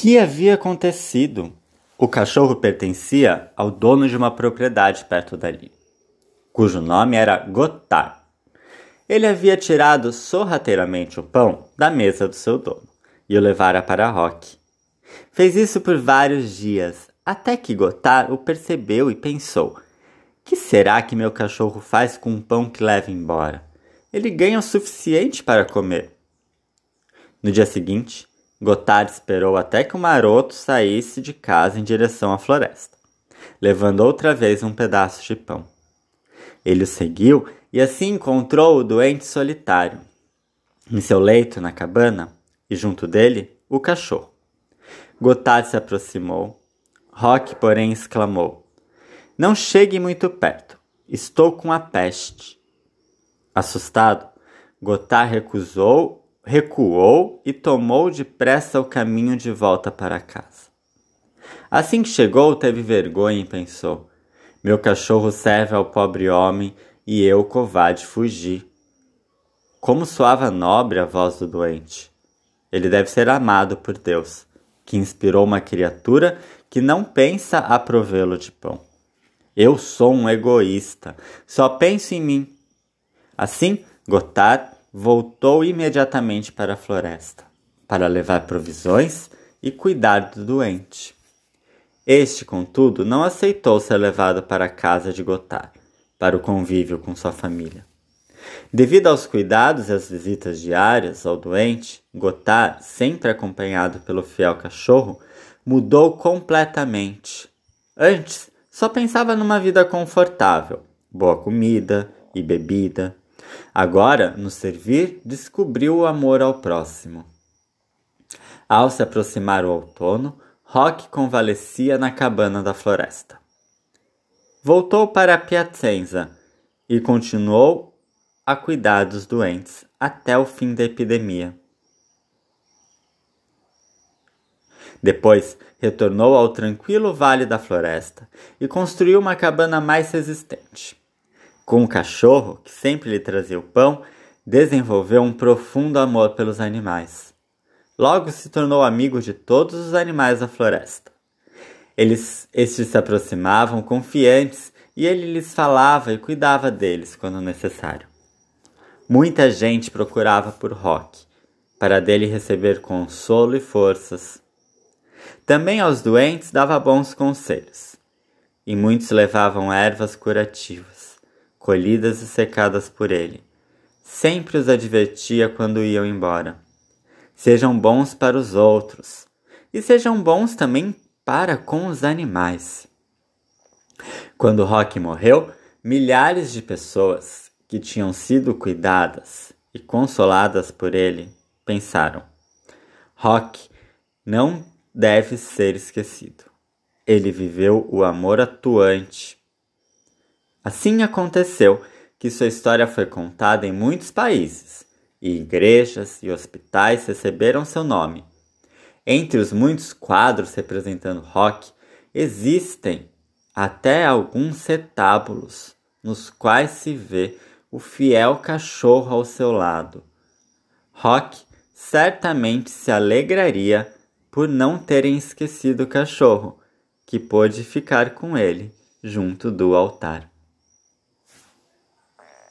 que havia acontecido? O cachorro pertencia ao dono de uma propriedade perto dali, cujo nome era Gotar. Ele havia tirado sorrateiramente o pão da mesa do seu dono e o levara para Rock. Fez isso por vários dias, até que Gotar o percebeu e pensou: que será que meu cachorro faz com um pão que leva embora? Ele ganha o suficiente para comer. No dia seguinte, Gotard esperou até que o maroto saísse de casa em direção à floresta, levando outra vez um pedaço de pão. Ele o seguiu e assim encontrou o doente solitário. Em seu leito na cabana, e junto dele, o cachorro. Gotard se aproximou. Rock, porém, exclamou: não chegue muito perto. Estou com a peste. Assustado, Gotar recusou, recuou e tomou depressa o caminho de volta para casa. Assim que chegou, teve vergonha e pensou: Meu cachorro serve ao pobre homem e eu, covarde, fugi. Como soava nobre a voz do doente. Ele deve ser amado por Deus, que inspirou uma criatura que não pensa a provê-lo de pão. Eu sou um egoísta, só penso em mim. Assim, Gotard voltou imediatamente para a floresta, para levar provisões e cuidar do doente. Este, contudo, não aceitou ser levado para a casa de Gotard, para o convívio com sua família. Devido aos cuidados e às visitas diárias ao doente, Gotard, sempre acompanhado pelo fiel cachorro, mudou completamente. Antes, só pensava numa vida confortável, boa comida e bebida. Agora, no servir, descobriu o amor ao próximo. Ao se aproximar o outono, Rock convalescia na cabana da floresta. Voltou para Piacenza e continuou a cuidar dos doentes até o fim da epidemia. Depois retornou ao tranquilo vale da floresta e construiu uma cabana mais resistente. Com o cachorro, que sempre lhe trazia o pão, desenvolveu um profundo amor pelos animais. Logo se tornou amigo de todos os animais da floresta. Eles, estes se aproximavam confiantes e ele lhes falava e cuidava deles quando necessário. Muita gente procurava por Rock, para dele receber consolo e forças também aos doentes dava bons conselhos, e muitos levavam ervas curativas, colhidas e secadas por ele. Sempre os advertia quando iam embora. Sejam bons para os outros, e sejam bons também para com os animais. Quando Rock morreu, milhares de pessoas que tinham sido cuidadas e consoladas por ele pensaram: Rock não deve ser esquecido. Ele viveu o amor atuante. Assim aconteceu que sua história foi contada em muitos países, e igrejas e hospitais receberam seu nome. Entre os muitos quadros representando rock, existem até alguns retábulos nos quais se vê o fiel cachorro ao seu lado. Rock certamente se alegraria por não terem esquecido o cachorro, que pôde ficar com ele junto do altar.